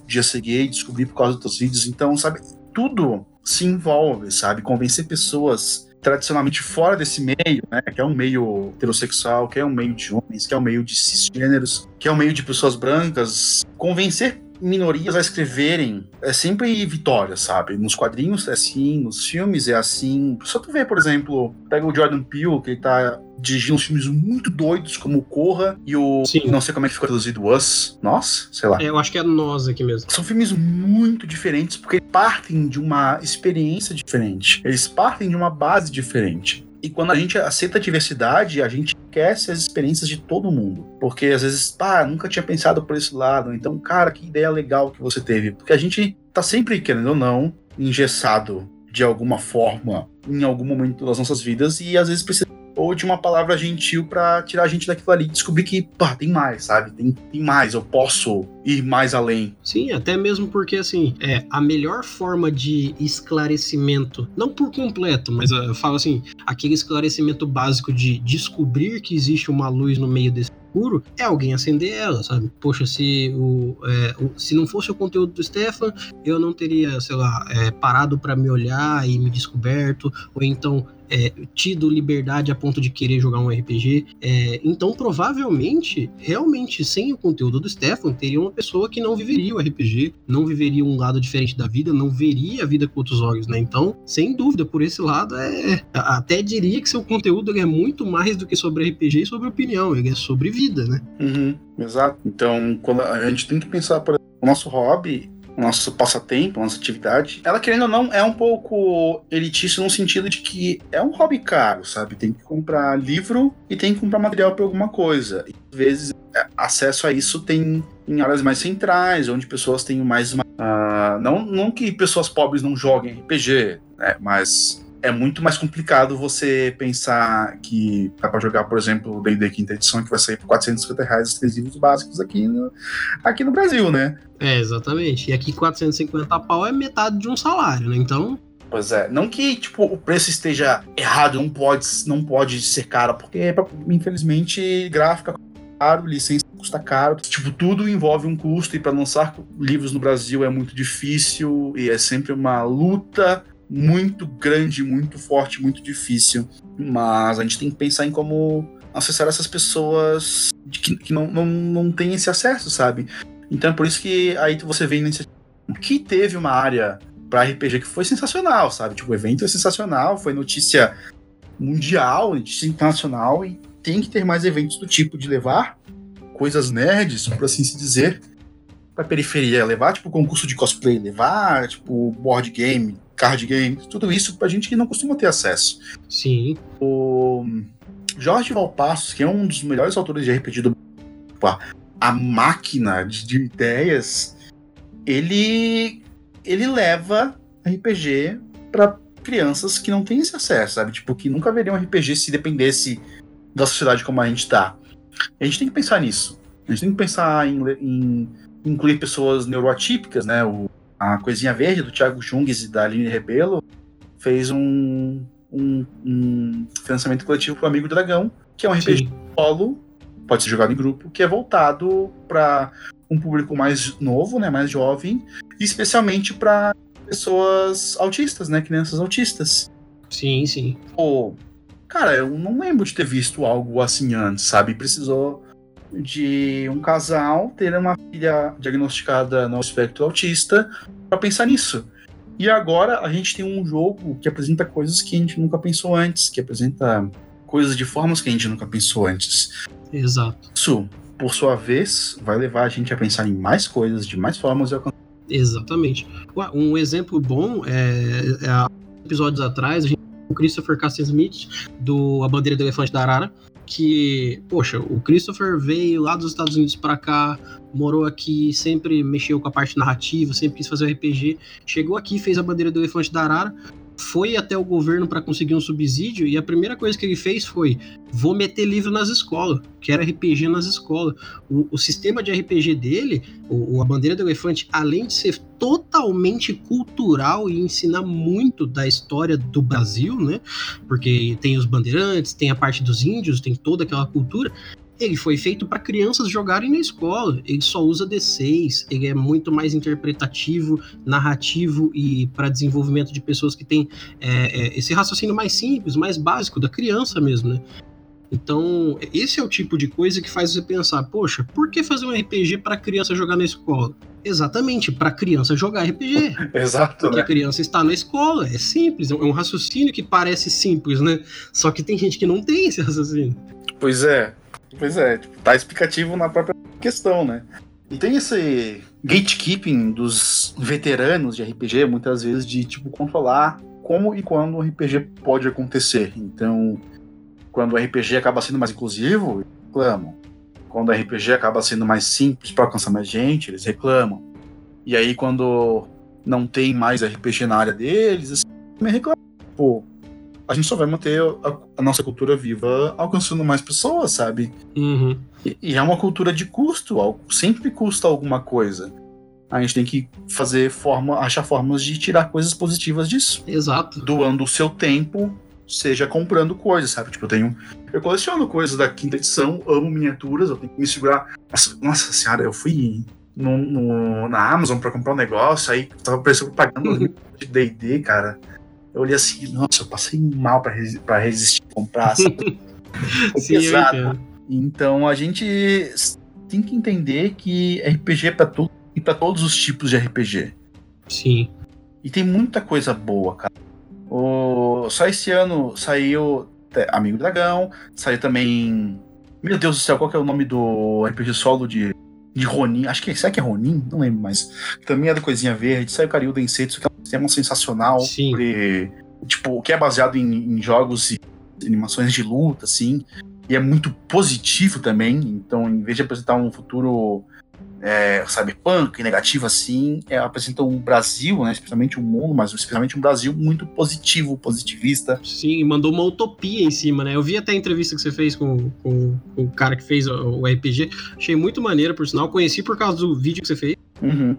podia ser gay, descobri por causa dos teus vídeos, então, sabe, tudo se envolve, sabe, convencer pessoas tradicionalmente fora desse meio, né, que é um meio heterossexual, que é um meio de homens, que é um meio de cisgêneros, que é um meio de pessoas brancas, convencer minorias a escreverem é sempre vitória, sabe? Nos quadrinhos é assim, nos filmes é assim. Só tu vê, por exemplo, pega o Jordan Peele, que ele tá dirigindo uns filmes muito doidos, como Corra e o. Sim. Não sei como é que ficou traduzido, Us. Nós? Sei lá. É, eu acho que é Nós aqui mesmo. São filmes muito diferentes porque partem de uma experiência diferente. Eles partem de uma base diferente. E quando a gente aceita a diversidade, a gente esquece as experiências de todo mundo. Porque às vezes, pá, nunca tinha pensado por esse lado. Então, cara, que ideia legal que você teve. Porque a gente tá sempre, querendo ou não, engessado de alguma forma em algum momento das nossas vidas e às vezes precisa ou de uma palavra gentil para tirar a gente daquilo ali, descobrir que, pá, tem mais, sabe? Tem, tem mais, eu posso ir mais além. Sim, até mesmo porque, assim, é a melhor forma de esclarecimento, não por completo, mas eu falo assim, aquele esclarecimento básico de descobrir que existe uma luz no meio desse escuro, é alguém acender ela, sabe? Poxa, se, o, é, o, se não fosse o conteúdo do Stefan, eu não teria, sei lá, é, parado para me olhar e me descoberto, ou então é, tido liberdade a ponto de querer jogar um RPG. É, então, provavelmente, realmente, sem o conteúdo do Stefan, teria uma pessoa que não viveria o RPG, não viveria um lado diferente da vida, não veria a vida com outros olhos, né? Então, sem dúvida, por esse lado, é, até diria que seu conteúdo é muito mais do que sobre RPG e sobre opinião, ele é sobre vida, né? Uhum, exato. Então, a gente tem que pensar, por exemplo, o nosso hobby, nosso passatempo, nossa atividade, ela querendo ou não é um pouco elitista no sentido de que é um hobby caro, sabe? Tem que comprar livro e tem que comprar material para alguma coisa. E, às vezes, é, acesso a isso tem em áreas mais centrais, onde pessoas têm mais. Uh, não, não que pessoas pobres não joguem RPG, né? Mas é muito mais complicado você pensar que dá pra jogar, por exemplo, o D&D quinta edição, que vai sair por 450 reais os três livros básicos aqui no, aqui no Brasil, né? É, exatamente. E aqui 450 pau é metade de um salário, né? Então... Pois é, não que tipo o preço esteja errado, não pode, não pode ser caro, porque infelizmente gráfica caro, licença custa caro. Tipo, tudo envolve um custo, e para lançar livros no Brasil é muito difícil, e é sempre uma luta muito grande, muito forte, muito difícil. Mas a gente tem que pensar em como acessar essas pessoas que, que não, não, não têm esse acesso, sabe? Então é por isso que aí você vê que teve uma área para RPG que foi sensacional, sabe? Tipo, o evento é sensacional, foi notícia mundial, notícia internacional, e tem que ter mais eventos do tipo de levar coisas nerds, por assim se dizer, pra periferia. Levar, tipo, concurso de cosplay, levar, tipo, board game, card game, tudo isso pra gente que não costuma ter acesso. Sim. O Jorge Valpassos, que é um dos melhores autores de RPG do a máquina de, de ideias, ele ele leva RPG para crianças que não têm esse acesso, sabe? Tipo, que nunca veriam RPG se dependesse da sociedade como a gente tá. A gente tem que pensar nisso. A gente tem que pensar em, em incluir pessoas neuroatípicas, né? O, a Coisinha Verde, do Thiago Jungs e da Aline Rebelo, fez um, um, um financiamento coletivo para o Amigo Dragão, que é um RPG solo, pode ser jogado em grupo, que é voltado para um público mais novo, né, mais jovem, especialmente para pessoas autistas, né, crianças autistas. Sim, sim. Pô, cara, eu não lembro de ter visto algo assim antes, sabe? Precisou de um casal ter uma filha diagnosticada no espectro autista para pensar nisso. E agora a gente tem um jogo que apresenta coisas que a gente nunca pensou antes, que apresenta coisas de formas que a gente nunca pensou antes. Exato. Isso, por sua vez, vai levar a gente a pensar em mais coisas, de mais formas e alcançar. Exatamente. Um exemplo bom é, é episódios atrás, a gente o Christopher Castle Smith, do A Bandeira do Elefante da Arara, que, poxa, o Christopher veio lá dos Estados Unidos para cá, morou aqui, sempre mexeu com a parte narrativa, sempre quis fazer RPG, chegou aqui, fez a bandeira do elefante da Arara, foi até o governo para conseguir um subsídio e a primeira coisa que ele fez foi: vou meter livro nas escolas, quero RPG nas escolas. O, o sistema de RPG dele, o, a bandeira do elefante, além de ser totalmente cultural e ensinar muito da história do Brasil, né? Porque tem os bandeirantes, tem a parte dos índios, tem toda aquela cultura ele foi feito para crianças jogarem na escola. Ele só usa D6, ele é muito mais interpretativo, narrativo e para desenvolvimento de pessoas que têm é, é, esse raciocínio mais simples, mais básico da criança mesmo, né? Então, esse é o tipo de coisa que faz você pensar, poxa, por que fazer um RPG para criança jogar na escola? Exatamente, para criança jogar RPG. Exato. Porque né? a criança está na escola, é simples, é um raciocínio que parece simples, né? Só que tem gente que não tem esse raciocínio. Pois é, Pois é, tipo, tá explicativo na própria questão, né? E tem esse gatekeeping dos veteranos de RPG, muitas vezes, de tipo controlar como e quando o RPG pode acontecer. Então, quando o RPG acaba sendo mais inclusivo, reclamam. Quando o RPG acaba sendo mais simples para alcançar mais gente, eles reclamam. E aí, quando não tem mais RPG na área deles, assim, também reclamam. Pô, a gente só vai manter a, a nossa cultura viva alcançando mais pessoas, sabe? Uhum. E, e, é uma cultura de custo, sempre custa alguma coisa. A gente tem que fazer forma, achar formas de tirar coisas positivas disso. Exato. Doando o seu tempo, seja comprando coisas, sabe? Tipo, eu tenho. Eu coleciono coisas da quinta edição, amo miniaturas, eu tenho que me segurar. Nossa, nossa senhora, eu fui no, no, na Amazon para comprar um negócio, aí tava aparecendo pagando de DD, cara. Eu olhei assim, nossa, eu passei mal para resi resistir comprar. Sim, pesado. Então a gente tem que entender que RPG é para tudo e para todos os tipos de RPG. Sim. E tem muita coisa boa, cara. O... Só esse ano saiu Amigo Dragão, saiu também. Meu Deus do céu, qual que é o nome do RPG solo de, de Ronin? Acho que será que é Ronin? Não lembro mais. Também é da Coisinha Verde. Saiu Karyu Densetsu, que é um sistema sensacional. Sim. Sobre, tipo, que é baseado em, em jogos e animações de luta, assim e é muito positivo também. Então, em vez de apresentar um futuro é, cyberpunk negativo assim, é, apresenta um Brasil, né, especialmente um mundo, mas especialmente um Brasil muito positivo, positivista. Sim, mandou uma utopia em cima, né? Eu vi até a entrevista que você fez com, com, com o cara que fez o, RPG, achei muito maneiro, por sinal, conheci por causa do vídeo que você fez. Uhum.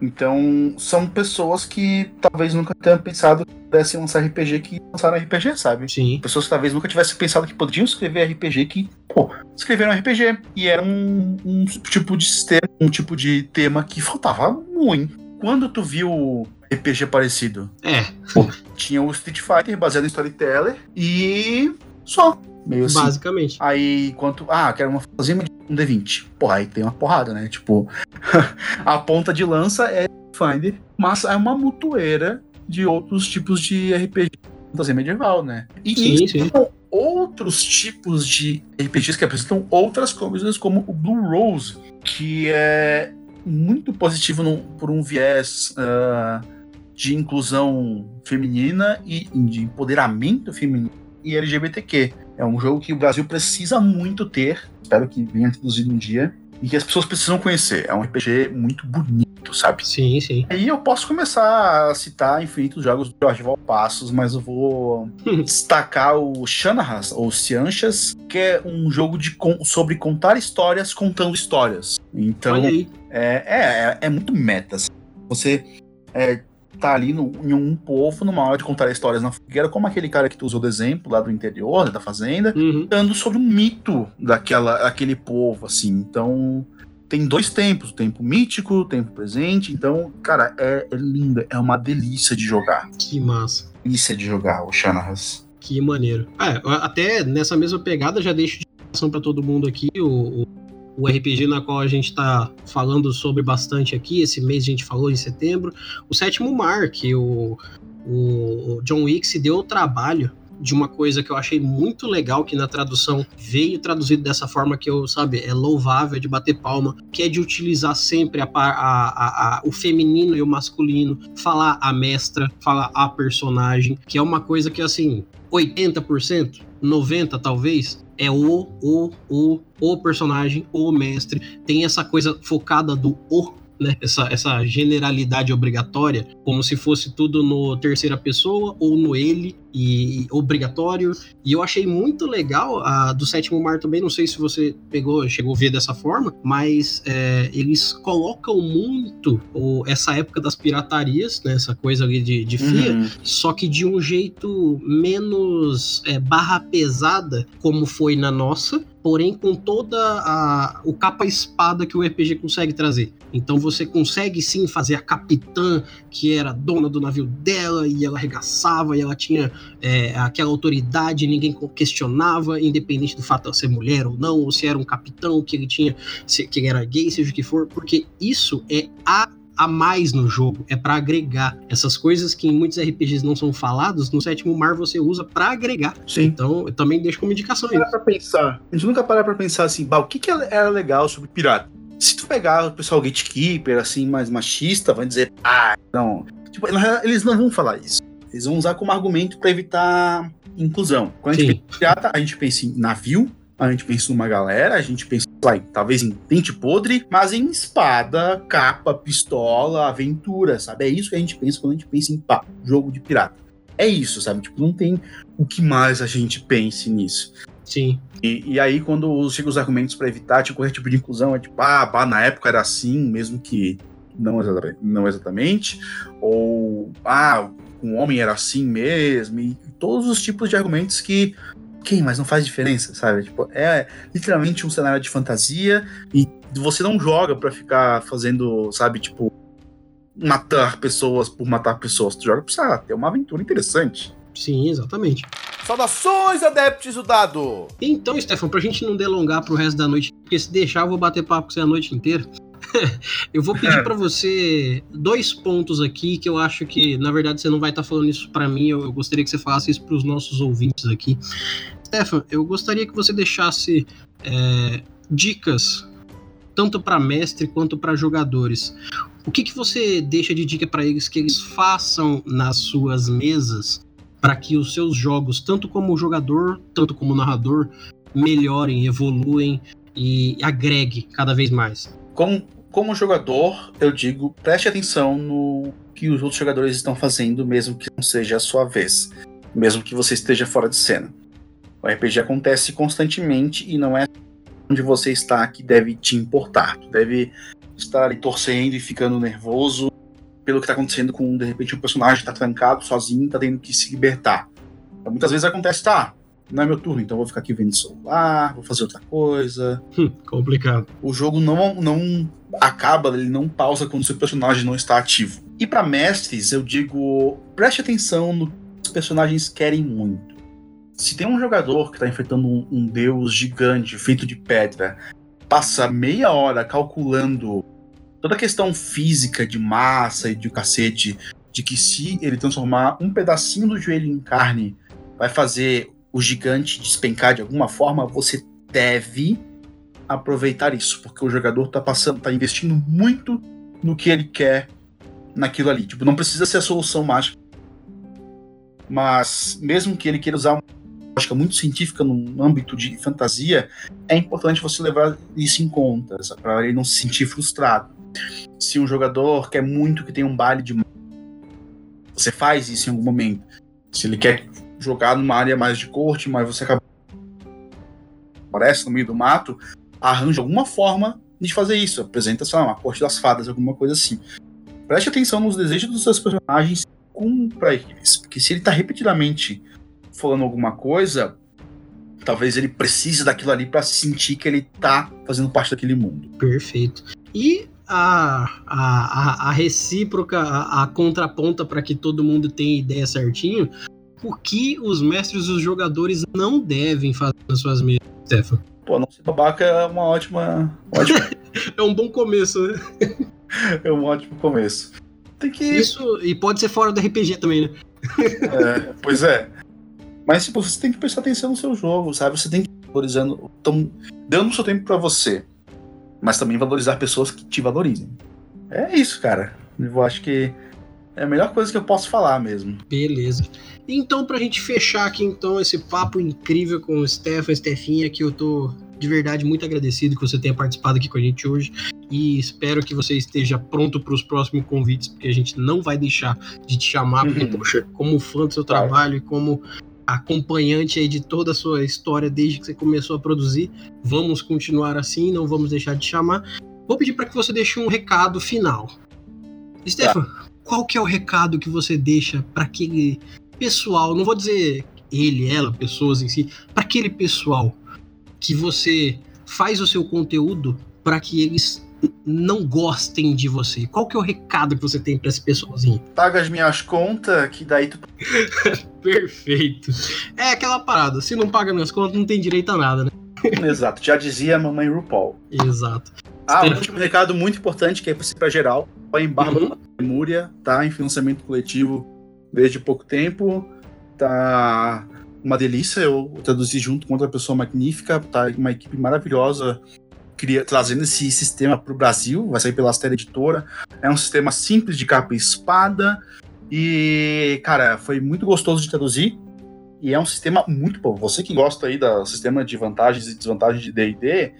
Então, são pessoas que talvez nunca tenham pensado que pudessem lançar RPG que lançaram RPG, sabe? Sim. Pessoas que talvez nunca tivessem pensado que poderiam escrever RPG que, pô, escreveram RPG. E era um, um tipo de sistema, um tipo de tema que faltava muito. Quando tu viu RPG parecido? É. Pô, tinha o Street Fighter baseado em Storyteller e só. Meio assim. Basicamente. Aí, quanto. Ah, quero uma fantasia um D20. Porra, aí tem uma porrada, né? Tipo, a ponta de lança é Finder, mas é uma mutueira de outros tipos de RPG fantasia medieval, né? E Sim, sim. outros tipos de RPGs que apresentam outras coisas, como o Blue Rose, que é muito positivo num- por um viés ah, de inclusão feminina e de empoderamento feminino e LGBTQ. É um jogo que o Brasil precisa muito ter, espero que venha introduzido um dia, e que as pessoas precisam conhecer. É um RPG muito bonito, sabe? Sim, sim. Aí eu posso começar a citar infinitos jogos do Jorge Valpassos, mas eu vou destacar o Shannahas, ou Cianchas, que é um jogo de sobre contar histórias contando histórias. Então, aí. é, é, é muito meta. assim. Você é, tá ali no- em um povo, numa hora de contar histórias na fogueira, como aquele cara que tu usou de exemplo lá do interior, né, da fazenda, Uhum. contando sobre um mito daquela, daquele povo, assim. Então, tem dois tempos, o tempo mítico, o tempo presente. Então, cara, é, é lindo, é uma delícia de jogar. Que massa. Delícia de jogar, o Shannahas. Que maneiro. É, até nessa mesma pegada, já deixo de para todo mundo aqui o, o, o RPG na qual a gente tá falando sobre bastante aqui. Esse mês a gente falou em setembro. O Sétimo Mar, que o, o, John Wick se deu o trabalho de uma coisa que eu achei muito legal que na tradução veio traduzido dessa forma que eu, sabe, é louvável, é de bater palma, que é de utilizar sempre a- a- a- o feminino e o masculino, falar a mestra, falar a personagem, que é uma coisa que, assim, 80%, 90% talvez, é o, o, o, o personagem, o mestre, tem essa coisa focada do o, né? Essa, essa generalidade obrigatória, como se fosse tudo no terceira pessoa ou no ele e obrigatório. E eu achei muito legal a do sétimo mar também. Não sei se você pegou, chegou a ver dessa forma, mas é, eles colocam muito o- essa época das piratarias, né? Essa coisa ali de, de FIA, Uhum. só que de um jeito menos é, barra pesada, como foi na nossa, porém com toda a, o capa-espada que o RPG consegue trazer. Então você consegue sim fazer a capitã, que era dona do navio dela, e ela arregaçava, e ela tinha é, aquela autoridade, ninguém questionava, independente do fato de ser mulher ou não, ou se era um capitão, que ele tinha, se, que ele era gay, seja o que for, porque isso é a a mais no jogo, é pra agregar essas coisas que em muitos RPGs não são falados, no sétimo mar você usa pra agregar. Sim. Então, eu também deixo como indicação aí. Para pensar. A gente nunca para pra pensar assim, bah, o que, que era legal sobre pirata? Se tu pegar o pessoal gatekeeper, assim, mais machista, vai dizer, ah, não. Tipo, eles não vão falar isso. Eles vão usar como argumento pra evitar inclusão. Quando a gente Sim. pensa em pirata, a gente pensa em navio, a gente pensa numa galera, a gente pensa, lá, talvez em dente podre, mas em espada, capa, pistola, aventura, sabe? É isso que a gente pensa quando a gente pensa em pá, jogo de pirata. É isso, sabe? Tipo, não tem o que mais a gente pense nisso. Sim. E, e aí, quando chegam os argumentos pra evitar tipo, qualquer tipo de inclusão, é tipo, ah, bah, na época era assim, mesmo que não exatamente, não exatamente. Ou, ah, um homem era assim mesmo. E todos os tipos de argumentos que. Quem, mas não faz diferença, sabe? Tipo, é literalmente um cenário de fantasia e você não joga pra ficar fazendo, sabe, tipo, matar pessoas por matar pessoas. Tu joga pra sei lá, ter uma aventura interessante. Sim, exatamente. Saudações, adeptos do dado! Então, Stefan, pra gente não delongar pro resto da noite, porque se deixar eu vou bater papo com você a noite inteira. eu vou pedir pra você dois pontos aqui que eu acho que, na verdade, você não vai estar falando isso pra mim, eu, eu gostaria que você falasse isso pros nossos ouvintes aqui. Stefan, eu gostaria que você deixasse é, dicas tanto pra mestre quanto pra jogadores. O que, que você deixa de dica pra eles que eles façam nas suas mesas para que os seus jogos, tanto como jogador, tanto como narrador, melhorem, evoluem e agregue cada vez mais. Como, como jogador, eu digo, preste atenção no que os outros jogadores estão fazendo, mesmo que não seja a sua vez, mesmo que você esteja fora de cena. O RPG acontece constantemente e não é onde você está que deve te importar. Tu deve estar ali torcendo e ficando nervoso pelo que tá acontecendo com, de repente, um personagem que tá trancado sozinho, tá tendo que se libertar. Então, muitas vezes acontece, tá, não é meu turno, então vou ficar aqui vendo celular, vou fazer outra coisa. Hum, complicado. O jogo não, não acaba, ele não pausa quando seu personagem não está ativo. E para mestres, eu digo, preste atenção no que os personagens querem muito. Se tem um jogador que está enfrentando um, um deus gigante feito de pedra, passa meia hora calculando toda a questão física de massa e de cacete, de que se ele transformar um pedacinho do joelho em carne, vai fazer o gigante despencar de alguma forma, você deve aproveitar isso, porque o jogador tá passando, tá investindo muito no que ele quer naquilo ali. Tipo, não precisa ser a solução mágica. Mas mesmo que ele queira usar uma lógica muito científica no âmbito de fantasia, é importante você levar isso em conta, para ele não se sentir frustrado. Se um jogador quer muito que tenha um baile de você faz isso em algum momento. Se ele quer jogar numa área mais de corte, mas você acaba aparece no meio do mato, arranja alguma forma de fazer isso. Apresenta, sei lá, uma corte das fadas, alguma coisa assim. Preste atenção nos desejos dos seus personagens, cumpra eles. Porque se ele tá repetidamente falando alguma coisa, talvez ele precise daquilo ali para sentir que ele tá fazendo parte daquele mundo. Perfeito. E a, a, a, recíproca, a, a contraponta para que todo mundo tenha ideia certinho, o que os mestres e os jogadores não devem fazer nas suas mesas, Stefan? Pô, não ser babaca é uma ótima. ótima... é um bom começo, né? é um ótimo começo. Tem que. Isso, e pode ser fora do RPG também, né? é, pois é. Mas tipo, você tem que prestar atenção no seu jogo, sabe? Você tem que valorizando. Tão, dando o seu tempo para você. Mas também valorizar pessoas que te valorizem. É isso, cara. Eu acho que é a melhor coisa que eu posso falar mesmo. Beleza. Então, pra gente fechar aqui, então, esse papo incrível com o Stefan, Stefinha, que eu tô de verdade muito agradecido que você tenha participado aqui com a gente hoje e espero que você esteja pronto para os próximos convites, porque a gente não vai deixar de te chamar, porque, uhum. poxa, como fã do seu trabalho e como acompanhante aí de toda a sua história desde que você começou a produzir, vamos continuar assim, não vamos deixar de chamar. Vou pedir para que você deixe um recado final. Stefan, tá. Qual que é o recado que você deixa para aquele pessoal, não vou dizer ele, ela, pessoas em si, para aquele pessoal que você faz o seu conteúdo para que eles não gostem de você? Qual que é o recado que você tem para esse pessoalzinho? Paga as minhas contas, que daí tu. Perfeito. É aquela parada, se não paga minhas contas, não tem direito a nada, né? Exato, já dizia a mamãe RuPaul. Exato. Ah, um último recado muito importante que é para geral. Em Bárbara uhum. Lemúria, tá em financiamento coletivo desde pouco tempo. Tá uma delícia. Eu traduzi junto com outra pessoa magnífica. Tá uma equipe maravilhosa cria, trazendo esse sistema para o Brasil. Vai sair pela Astera Editora. É um sistema simples de capa e espada. E, cara, foi muito gostoso de traduzir. E é um sistema muito bom. Você que gosta aí do sistema de vantagens e desvantagens de D&D,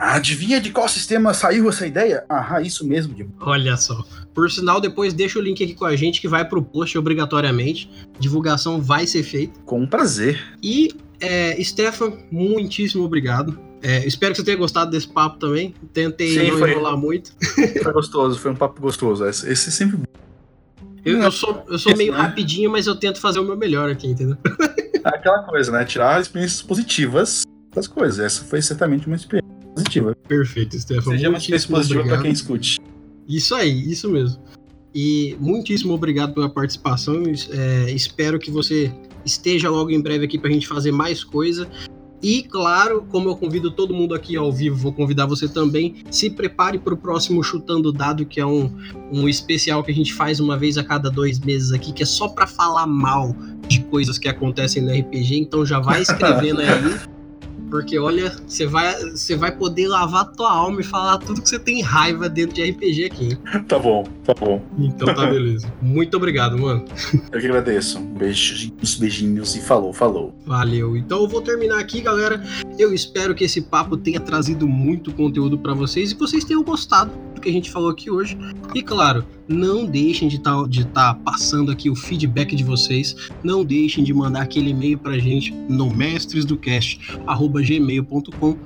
Adivinha de qual sistema saiu essa ideia? Ah, isso mesmo, Diego. Olha só. Por sinal, depois deixa o link aqui com a gente que vai pro post obrigatoriamente. Divulgação vai ser feita. Com prazer. E, é, Stefan, muitíssimo obrigado. É, espero que você tenha gostado desse papo também. Tentei Sim, não foi, enrolar muito. Foi gostoso, foi um papo gostoso. Esse, esse sempre. Eu, eu sou, eu sou meio né? rapidinho, mas eu tento fazer o meu melhor aqui, entendeu? Aquela coisa, né? Tirar experiências positivas das coisas. Essa foi certamente uma experiência positiva. Perfeito, Stefan. Seja uma experiência positiva para quem escute. Isso aí, isso mesmo. E muitíssimo obrigado pela participação. É, espero que você esteja logo em breve aqui para a gente fazer mais coisa. E claro, como eu convido todo mundo aqui ao vivo, vou convidar você também. Se prepare para o próximo Chutando Dado, que é um, um especial que a gente faz uma vez a cada dois meses aqui, que é só para falar mal de coisas que acontecem no RPG. Então já vai escrevendo aí. Porque olha, você vai, você vai poder lavar tua alma e falar tudo que você tem raiva dentro de RPG aqui. Tá bom, tá bom. Então tá beleza. Muito obrigado, mano. Eu que agradeço. Beijinhos, beijinhos e falou, falou. Valeu. Então eu vou terminar aqui, galera. Eu espero que esse papo tenha trazido muito conteúdo para vocês e que vocês tenham gostado do que a gente falou aqui hoje. E claro, não deixem de estar tá, de tá passando aqui o feedback de vocês. Não deixem de mandar aquele e-mail pra gente no mestresdocast.gmail.com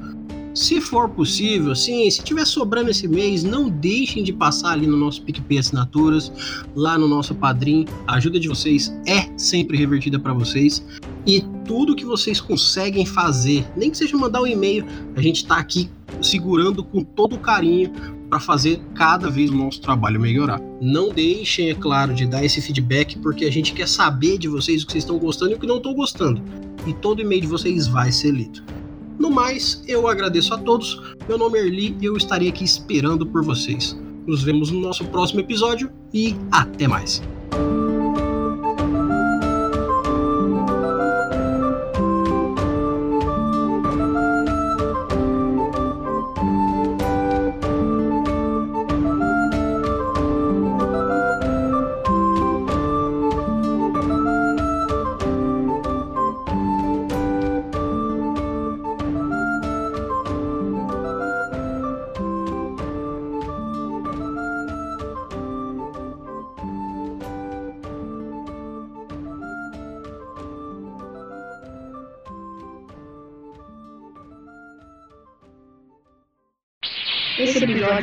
Se for possível, sim, se tiver sobrando esse mês, não deixem de passar ali no nosso PicPay Assinaturas, lá no nosso Padrim. A ajuda de vocês é sempre revertida para vocês. E tudo que vocês conseguem fazer, nem que seja mandar um e-mail, a gente está aqui segurando com todo carinho para fazer cada vez o nosso trabalho melhorar. Não deixem, é claro, de dar esse feedback, porque a gente quer saber de vocês o que vocês estão gostando e o que não estão gostando. E todo e-mail de vocês vai ser lido. No mais, eu agradeço a todos. Meu nome é Erli e eu estarei aqui esperando por vocês. Nos vemos no nosso próximo episódio e até mais.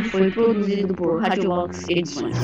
Foi produzido por Radiolox Edições.